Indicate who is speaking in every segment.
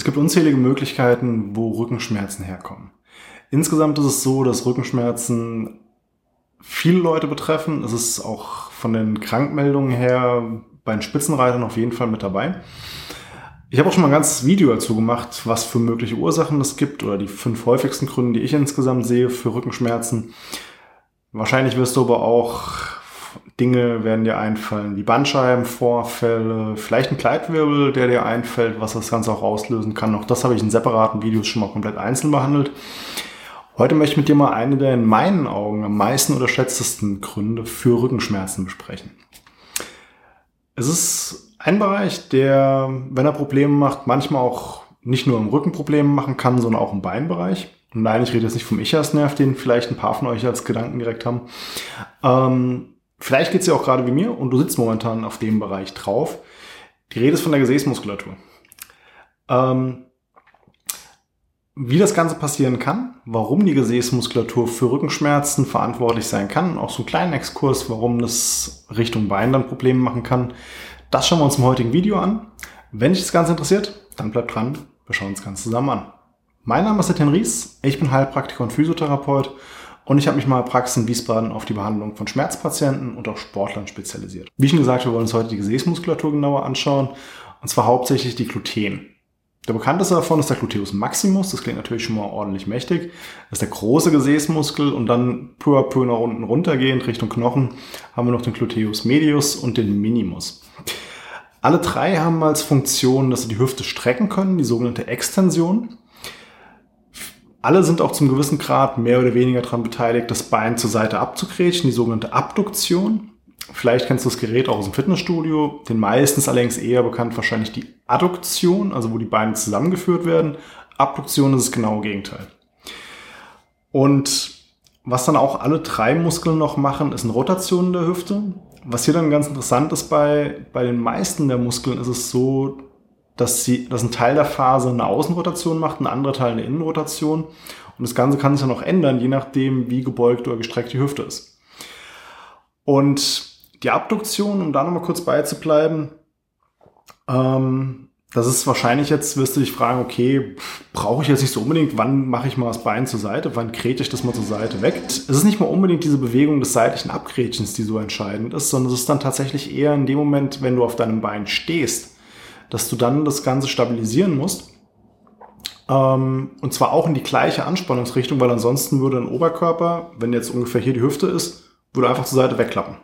Speaker 1: Es gibt unzählige Möglichkeiten, wo Rückenschmerzen herkommen. Insgesamt ist es so, dass Rückenschmerzen viele Leute betreffen. Es ist auch von den Krankmeldungen her bei den Spitzenreitern auf jeden Fall mit dabei. Ich habe auch schon mal ein ganzes Video dazu gemacht, was für mögliche Ursachen es gibt oder die fünf häufigsten Gründe, die ich insgesamt sehe für Rückenschmerzen. Wahrscheinlich wirst du aber auch Dinge werden dir einfallen, wie Bandscheibenvorfälle, vielleicht ein Kleidwirbel, der dir einfällt, was das Ganze auch auslösen kann. Auch das habe ich in separaten Videos schon mal komplett einzeln behandelt. Heute möchte ich mit dir mal eine der in meinen Augen am meisten unterschätztesten Gründe für Rückenschmerzen besprechen. Es ist ein Bereich, der, wenn er Probleme macht, manchmal auch nicht nur im Rücken Probleme machen kann, sondern auch im Beinbereich. Und nein, ich rede jetzt nicht vom Ichersnerv, den vielleicht ein paar von euch als Gedanken direkt haben. Ähm, vielleicht geht es dir auch gerade wie mir und du sitzt momentan auf dem Bereich drauf. Die Rede ist von der Gesäßmuskulatur. Ähm, wie das Ganze passieren kann, warum die Gesäßmuskulatur für Rückenschmerzen verantwortlich sein kann, auch so einen kleinen Exkurs, warum das Richtung Bein dann Probleme machen kann, das schauen wir uns im heutigen Video an. Wenn dich das Ganze interessiert, dann bleib dran, wir schauen uns das Ganze zusammen an. Mein Name ist Etienne Ries, ich bin Heilpraktiker und Physiotherapeut und ich habe mich mal Praxis in Wiesbaden auf die Behandlung von Schmerzpatienten und auch Sportlern spezialisiert. Wie schon gesagt, wir wollen uns heute die Gesäßmuskulatur genauer anschauen und zwar hauptsächlich die Gluten. Der bekannteste davon ist der Gluteus maximus. Das klingt natürlich schon mal ordentlich mächtig. Das ist der große Gesäßmuskel und dann peu à peu nach unten runtergehend Richtung Knochen haben wir noch den Gluteus medius und den minimus. Alle drei haben als Funktion, dass sie die Hüfte strecken können, die sogenannte Extension. Alle sind auch zum gewissen Grad mehr oder weniger daran beteiligt, das Bein zur Seite abzugrätschen, die sogenannte Abduktion. Vielleicht kennst du das Gerät auch aus dem Fitnessstudio. Den meistens allerdings eher bekannt wahrscheinlich die Adduktion, also wo die Beine zusammengeführt werden. Abduktion ist das genaue Gegenteil. Und was dann auch alle drei Muskeln noch machen, ist eine Rotation der Hüfte. Was hier dann ganz interessant ist bei, bei den meisten der Muskeln ist es so, dass, sie, dass ein Teil der Phase eine Außenrotation macht, ein anderer Teil eine Innenrotation. Und das Ganze kann sich dann auch ändern, je nachdem, wie gebeugt oder gestreckt die Hüfte ist. Und die Abduktion, um da nochmal kurz beizubleiben, ähm, das ist wahrscheinlich jetzt, wirst du dich fragen, okay, brauche ich jetzt nicht so unbedingt, wann mache ich mal das Bein zur Seite, wann krete ich das mal zur Seite weg? Es ist nicht mal unbedingt diese Bewegung des seitlichen Abgrätchens, die so entscheidend ist, sondern es ist dann tatsächlich eher in dem Moment, wenn du auf deinem Bein stehst, dass du dann das Ganze stabilisieren musst. Ähm, und zwar auch in die gleiche Anspannungsrichtung, weil ansonsten würde ein Oberkörper, wenn jetzt ungefähr hier die Hüfte ist, würde einfach zur Seite wegklappen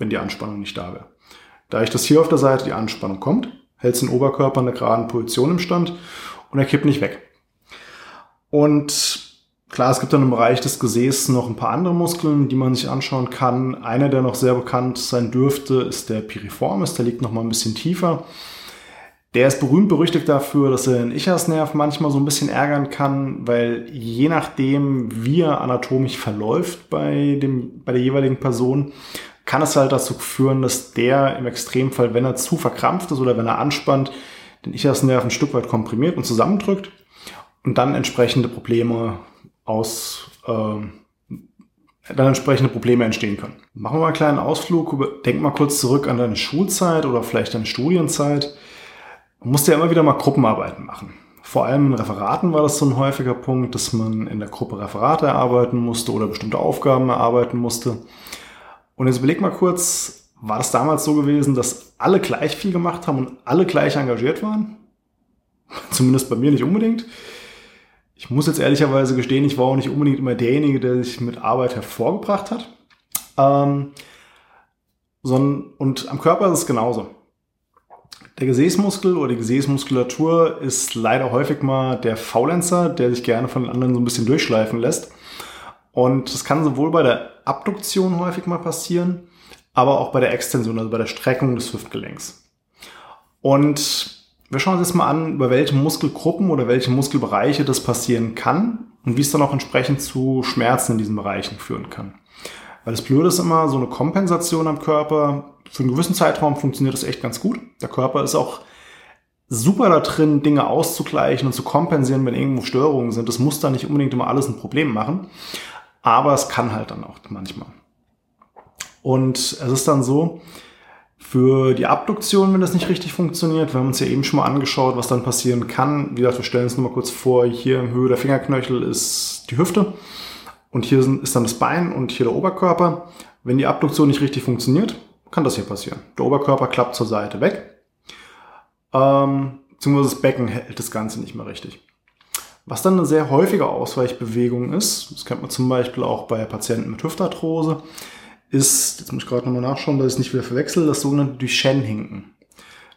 Speaker 1: wenn die Anspannung nicht da wäre. Da ich das hier auf der Seite die Anspannung kommt, hält den Oberkörper in einer geraden Position im Stand und er kippt nicht weg. Und klar, es gibt dann im Bereich des Gesäßes noch ein paar andere Muskeln, die man sich anschauen kann. Einer, der noch sehr bekannt sein dürfte, ist der Piriformis, der liegt noch mal ein bisschen tiefer. Der ist berühmt berüchtigt dafür, dass er den Ichersnerv manchmal so ein bisschen ärgern kann, weil je nachdem, wie er anatomisch verläuft bei, dem, bei der jeweiligen Person, kann es halt dazu führen, dass der im Extremfall, wenn er zu verkrampft ist oder wenn er anspannt, den Ichersnerv ein Stück weit komprimiert und zusammendrückt und dann entsprechende Probleme aus, äh, dann entsprechende Probleme entstehen können. Machen wir mal einen kleinen Ausflug, denk mal kurz zurück an deine Schulzeit oder vielleicht deine Studienzeit. Man musste ja immer wieder mal Gruppenarbeiten machen. Vor allem in Referaten war das so ein häufiger Punkt, dass man in der Gruppe Referate erarbeiten musste oder bestimmte Aufgaben erarbeiten musste. Und jetzt überleg mal kurz, war das damals so gewesen, dass alle gleich viel gemacht haben und alle gleich engagiert waren? Zumindest bei mir nicht unbedingt. Ich muss jetzt ehrlicherweise gestehen, ich war auch nicht unbedingt immer derjenige, der sich mit Arbeit hervorgebracht hat. Ähm, sondern, und am Körper ist es genauso. Der Gesäßmuskel oder die Gesäßmuskulatur ist leider häufig mal der Faulenzer, der sich gerne von den anderen so ein bisschen durchschleifen lässt. Und das kann sowohl bei der Abduktion häufig mal passieren, aber auch bei der Extension, also bei der Streckung des Hüftgelenks. Und wir schauen uns jetzt mal an, über welche Muskelgruppen oder welche Muskelbereiche das passieren kann und wie es dann auch entsprechend zu Schmerzen in diesen Bereichen führen kann. Weil das Blöde ist immer, so eine Kompensation am Körper, für einen gewissen Zeitraum funktioniert das echt ganz gut. Der Körper ist auch super da drin, Dinge auszugleichen und zu kompensieren, wenn irgendwo Störungen sind. Das muss da nicht unbedingt immer alles ein Problem machen. Aber es kann halt dann auch manchmal. Und es ist dann so, Für die Abduktion, wenn das nicht richtig funktioniert, wir haben uns ja eben schon mal angeschaut, was dann passieren kann. Wie gesagt, wir stellen uns nur mal kurz vor, hier in Höhe der Fingerknöchel ist die Hüfte und hier ist dann das Bein und hier der Oberkörper. Wenn die Abduktion nicht richtig funktioniert, kann das hier passieren. Der Oberkörper klappt zur Seite weg, ähm, beziehungsweise das Becken hält das Ganze nicht mehr richtig. Was dann eine sehr häufige Ausweichbewegung ist, das kennt man zum Beispiel auch bei Patienten mit Hüftarthrose, ist, jetzt muss ich gerade nochmal nachschauen, dass ich es nicht wieder verwechsel, das sogenannte Duchenne-Hinken.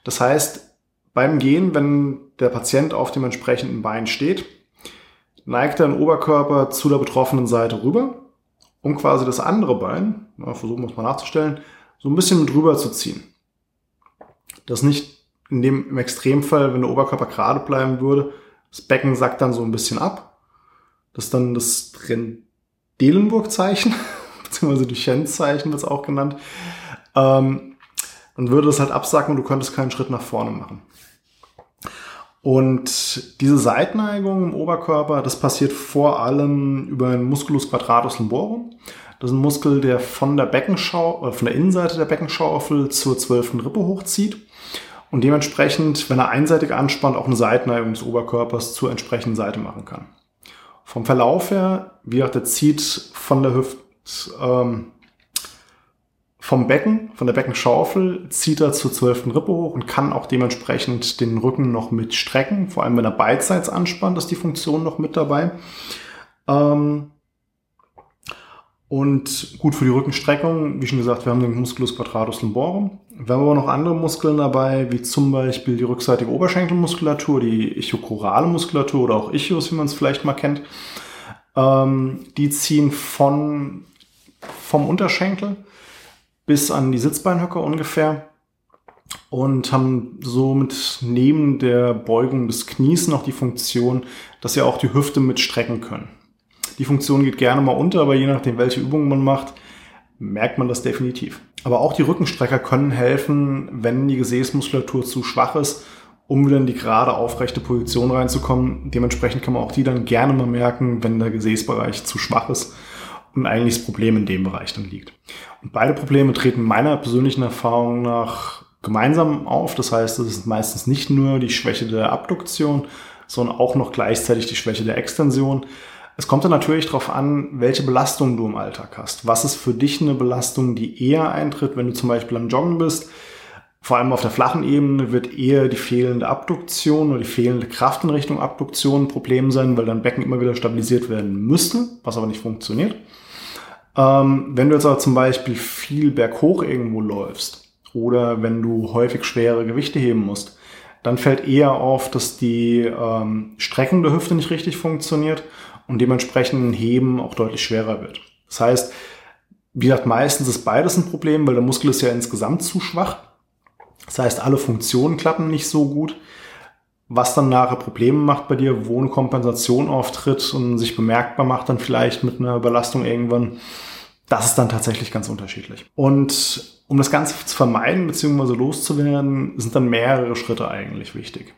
Speaker 1: Das heißt, beim Gehen, wenn der Patient auf dem entsprechenden Bein steht, neigt er den Oberkörper zu der betroffenen Seite rüber, um quasi das andere Bein, na, versuchen wir es mal nachzustellen, so ein bisschen mit rüber zu ziehen. Das nicht in dem, im Extremfall, wenn der Oberkörper gerade bleiben würde, das Becken sackt dann so ein bisschen ab. Das ist dann das Trendelenburg-Zeichen beziehungsweise Duchenne-Zeichen wird es auch genannt, ähm, dann würde es halt absacken und du könntest keinen Schritt nach vorne machen. Und diese Seitneigung im Oberkörper, das passiert vor allem über den Musculus quadratus lumborum. Das ist ein Muskel, der von der Beckenschau, äh, von der Innenseite der Beckenschaufel zur zwölften Rippe hochzieht und dementsprechend, wenn er einseitig anspannt, auch eine Seitneigung des Oberkörpers zur entsprechenden Seite machen kann. Vom Verlauf her, wie gesagt, der zieht von der Hüfte ähm, vom Becken, von der Beckenschaufel, zieht er zur zwölften Rippe hoch und kann auch dementsprechend den Rücken noch mit strecken. Vor allem, wenn er beidseits anspannt, ist die Funktion noch mit dabei. Ähm, und gut für die Rückenstreckung, wie schon gesagt, wir haben den Musculus quadratus lumborum. Wir haben aber noch andere Muskeln dabei, wie zum Beispiel die rückseitige Oberschenkelmuskulatur, die ichiochorale Muskulatur oder auch Ichios, wie man es vielleicht mal kennt. Ähm, die ziehen von vom Unterschenkel bis an die Sitzbeinhöcker ungefähr und haben somit neben der Beugung des Knies noch die Funktion, dass sie auch die Hüfte mit strecken können. Die Funktion geht gerne mal unter, aber je nachdem, welche Übungen man macht, merkt man das definitiv. Aber auch die Rückenstrecker können helfen, wenn die Gesäßmuskulatur zu schwach ist, um wieder in die gerade aufrechte Position reinzukommen. Dementsprechend kann man auch die dann gerne mal merken, wenn der Gesäßbereich zu schwach ist und eigentlich das Problem in dem Bereich dann liegt. Und beide Probleme treten meiner persönlichen Erfahrung nach gemeinsam auf. Das heißt, es ist meistens nicht nur die Schwäche der Abduktion, sondern auch noch gleichzeitig die Schwäche der Extension. Es kommt dann natürlich darauf an, welche Belastung du im Alltag hast. Was ist für dich eine Belastung, die eher eintritt, wenn du zum Beispiel am Joggen bist? Vor allem auf der flachen Ebene wird eher die fehlende Abduktion oder die fehlende Kraft in Richtung Abduktion ein Problem sein, weil dein Becken immer wieder stabilisiert werden müsste, was aber nicht funktioniert. Ähm, wenn du jetzt aber zum Beispiel viel berghoch irgendwo läufst oder wenn du häufig schwere Gewichte heben musst, dann fällt eher auf, dass die ähm, Streckung der Hüfte nicht richtig funktioniert und dementsprechend Heben auch deutlich schwerer wird. Das heißt, wie gesagt, meistens ist beides ein Problem, weil der Muskel ist ja insgesamt zu schwach. Das heißt, alle Funktionen klappen nicht so gut was dann nachher Probleme macht bei dir, wo eine Kompensation auftritt und sich bemerkbar macht dann vielleicht mit einer Überlastung irgendwann, das ist dann tatsächlich ganz unterschiedlich. Und um das Ganze zu vermeiden bzw. loszuwerden, sind dann mehrere Schritte eigentlich wichtig.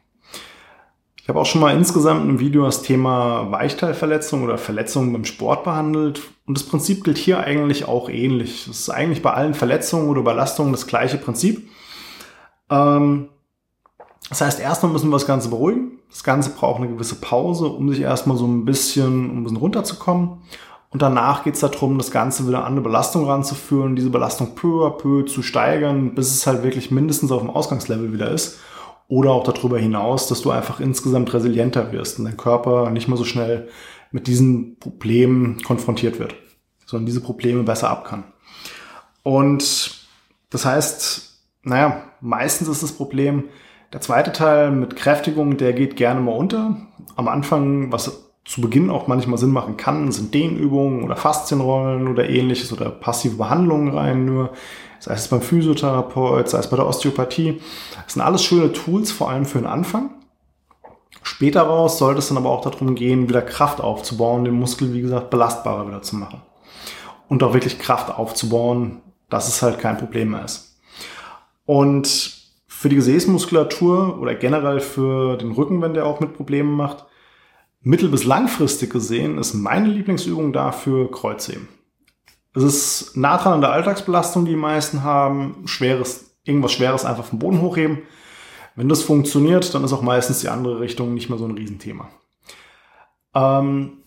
Speaker 1: Ich habe auch schon mal insgesamt im Video das Thema Weichteilverletzung oder Verletzungen beim Sport behandelt. Und das Prinzip gilt hier eigentlich auch ähnlich. Es ist eigentlich bei allen Verletzungen oder Überlastungen das gleiche Prinzip. Ähm, das heißt, erstmal müssen wir das Ganze beruhigen. Das Ganze braucht eine gewisse Pause, um sich erstmal so ein bisschen, um ein bisschen runterzukommen. Und danach geht es darum, das Ganze wieder an eine Belastung ranzuführen, diese Belastung peu à peu zu steigern, bis es halt wirklich mindestens auf dem Ausgangslevel wieder ist. Oder auch darüber hinaus, dass du einfach insgesamt resilienter wirst und dein Körper nicht mehr so schnell mit diesen Problemen konfrontiert wird, sondern diese Probleme besser ab kann. Und das heißt, naja, meistens ist das Problem, der zweite Teil mit Kräftigung, der geht gerne mal unter. Am Anfang, was zu Beginn auch manchmal Sinn machen kann, sind Dehnübungen oder Faszienrollen oder ähnliches oder passive Behandlungen rein nur. Sei es beim Physiotherapeut, sei es bei der Osteopathie. Das sind alles schöne Tools, vor allem für den Anfang. Später raus sollte es dann aber auch darum gehen, wieder Kraft aufzubauen, den Muskel, wie gesagt, belastbarer wieder zu machen. Und auch wirklich Kraft aufzubauen, dass es halt kein Problem mehr ist. Und für die Gesäßmuskulatur oder generell für den Rücken, wenn der auch mit Problemen macht, mittel- bis langfristig gesehen ist meine Lieblingsübung dafür Kreuzheben. Es ist nah dran an der Alltagsbelastung, die die meisten haben, schweres irgendwas Schweres einfach vom Boden hochheben. Wenn das funktioniert, dann ist auch meistens die andere Richtung nicht mehr so ein Riesenthema. Ähm,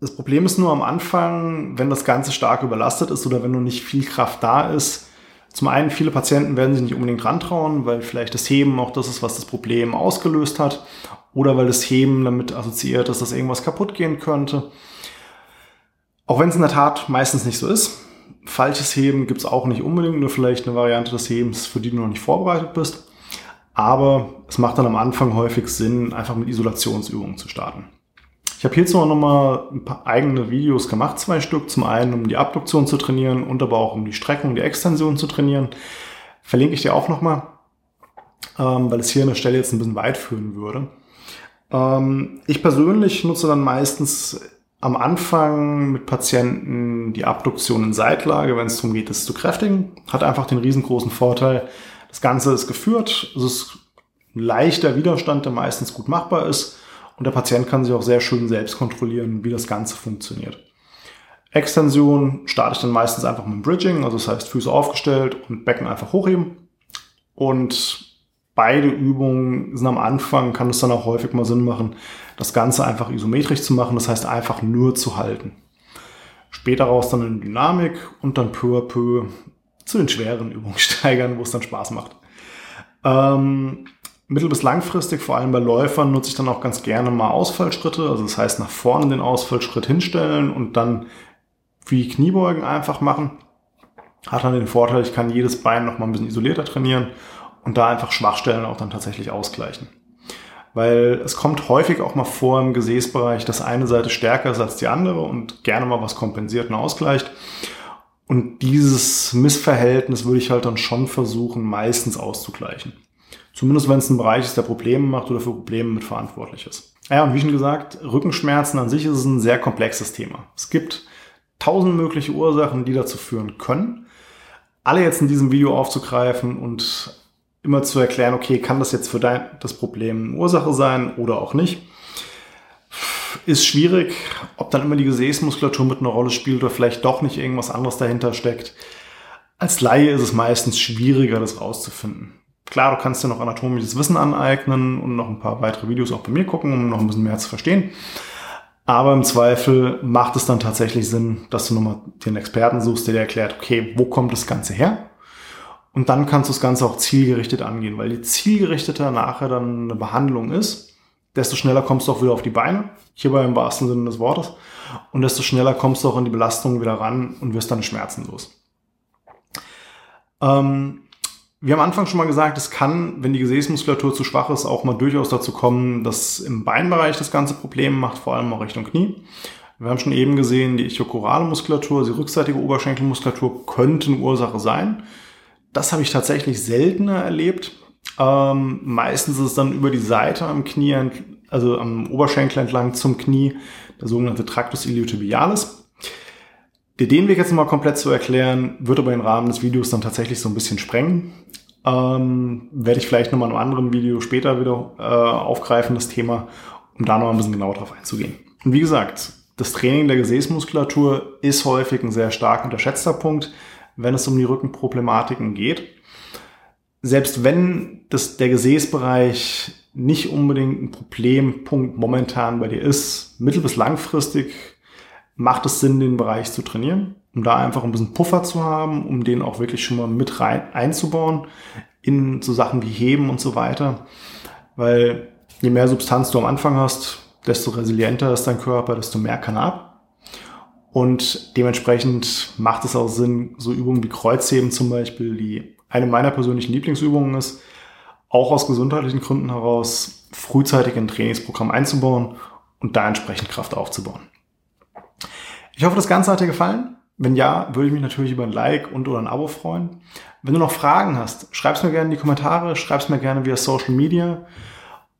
Speaker 1: das Problem ist nur am Anfang, wenn das Ganze stark überlastet ist oder wenn nur nicht viel Kraft da ist. Zum einen, viele Patienten werden sich nicht unbedingt rantrauen, weil vielleicht das Heben auch das ist, was das Problem ausgelöst hat. Oder weil das Heben damit assoziiert ist, dass irgendwas kaputt gehen könnte. Auch wenn es in der Tat meistens nicht so ist. Falsches Heben gibt es auch nicht unbedingt, nur vielleicht eine Variante des Hebens, für die du noch nicht vorbereitet bist. Aber es macht dann am Anfang häufig Sinn, einfach mit Isolationsübungen zu starten. Ich habe hierzu auch nochmal ein paar eigene Videos gemacht, zwei Stück. Zum einen, um die Abduktion zu trainieren und aber auch um die Streckung, die Extension zu trainieren. Verlinke ich dir auch nochmal, ähm, weil es hier an der Stelle jetzt ein bisschen weit führen würde. Ähm, ich persönlich nutze dann meistens am Anfang mit Patienten die Abduktion in Seitlage, wenn es darum geht, es zu kräftigen. Hat einfach den riesengroßen Vorteil, das Ganze ist geführt, es ist ein leichter Widerstand, der meistens gut machbar ist und der Patient kann sich auch sehr schön selbst kontrollieren, wie das Ganze funktioniert. Extension starte ich dann meistens einfach mit dem Bridging, also das heißt Füße aufgestellt und Becken einfach hochheben. Und beide Übungen sind am Anfang, kann es dann auch häufig mal Sinn machen, das Ganze einfach isometrisch zu machen, das heißt einfach nur zu halten. Später raus dann in Dynamik und dann peu à peu zu den schweren Übungen steigern, wo es dann Spaß macht. Ähm, Mittel- bis langfristig, vor allem bei Läufern, nutze ich dann auch ganz gerne mal Ausfallschritte. Also das heißt, nach vorne den Ausfallschritt hinstellen und dann wie Kniebeugen einfach machen. Hat dann den Vorteil, ich kann jedes Bein noch mal ein bisschen isolierter trainieren und da einfach Schwachstellen auch dann tatsächlich ausgleichen. Weil es kommt häufig auch mal vor im Gesäßbereich, dass eine Seite stärker ist als die andere und gerne mal was kompensiert und ausgleicht. Und dieses Missverhältnis würde ich halt dann schon versuchen, meistens auszugleichen. Zumindest wenn es ein Bereich ist, der Probleme macht oder für Probleme mit verantwortlich ist. Ja, und wie schon gesagt, Rückenschmerzen an sich ist ein sehr komplexes Thema. Es gibt tausend mögliche Ursachen, die dazu führen können. Alle jetzt in diesem Video aufzugreifen und immer zu erklären, okay, kann das jetzt für dein, das Problem Ursache sein oder auch nicht, ist schwierig. Ob dann immer die Gesäßmuskulatur mit einer Rolle spielt oder vielleicht doch nicht irgendwas anderes dahinter steckt. Als Laie ist es meistens schwieriger, das rauszufinden. Klar, du kannst dir noch anatomisches Wissen aneignen und noch ein paar weitere Videos auch bei mir gucken, um noch ein bisschen mehr zu verstehen. Aber im Zweifel macht es dann tatsächlich Sinn, dass du nochmal den Experten suchst, der dir erklärt, okay, wo kommt das Ganze her? Und dann kannst du das Ganze auch zielgerichtet angehen, weil je zielgerichteter nachher dann eine Behandlung ist, desto schneller kommst du auch wieder auf die Beine, hierbei im wahrsten Sinne des Wortes, und desto schneller kommst du auch in die Belastung wieder ran und wirst dann schmerzenlos. Ähm, wir haben am Anfang schon mal gesagt, es kann, wenn die Gesäßmuskulatur zu schwach ist, auch mal durchaus dazu kommen, dass im Beinbereich das ganze Problem macht, vor allem auch Richtung Knie. Wir haben schon eben gesehen, die ichiokorale Muskulatur, die rückseitige Oberschenkelmuskulatur könnte eine Ursache sein. Das habe ich tatsächlich seltener erlebt. Ähm, meistens ist es dann über die Seite am Knie, also am Oberschenkel entlang zum Knie, der sogenannte Tractus iliotibialis. Den Weg jetzt mal komplett zu erklären, wird aber im Rahmen des Videos dann tatsächlich so ein bisschen sprengen. Ähm, werde ich vielleicht nochmal in einem anderen Video später wieder äh, aufgreifen, das Thema, um da noch ein bisschen genauer drauf einzugehen. Und wie gesagt, das Training der Gesäßmuskulatur ist häufig ein sehr stark unterschätzter Punkt, wenn es um die Rückenproblematiken geht. Selbst wenn das, der Gesäßbereich nicht unbedingt ein Problempunkt momentan bei dir ist, mittel- bis langfristig macht es Sinn, den Bereich zu trainieren, um da einfach ein bisschen Puffer zu haben, um den auch wirklich schon mal mit rein einzubauen in so Sachen wie Heben und so weiter. Weil je mehr Substanz du am Anfang hast, desto resilienter ist dein Körper, desto mehr kann er ab. Und dementsprechend macht es auch Sinn, so Übungen wie Kreuzheben zum Beispiel, die eine meiner persönlichen Lieblingsübungen ist, auch aus gesundheitlichen Gründen heraus frühzeitig in ein Trainingsprogramm einzubauen und da entsprechend Kraft aufzubauen. Ich hoffe, das Ganze hat dir gefallen. Wenn ja, würde ich mich natürlich über ein Like und oder ein Abo freuen. Wenn du noch Fragen hast, schreib's mir gerne in die Kommentare, schreib's mir gerne via Social Media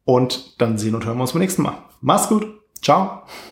Speaker 1: und dann sehen und hören wir uns beim nächsten Mal. Mach's gut. Ciao.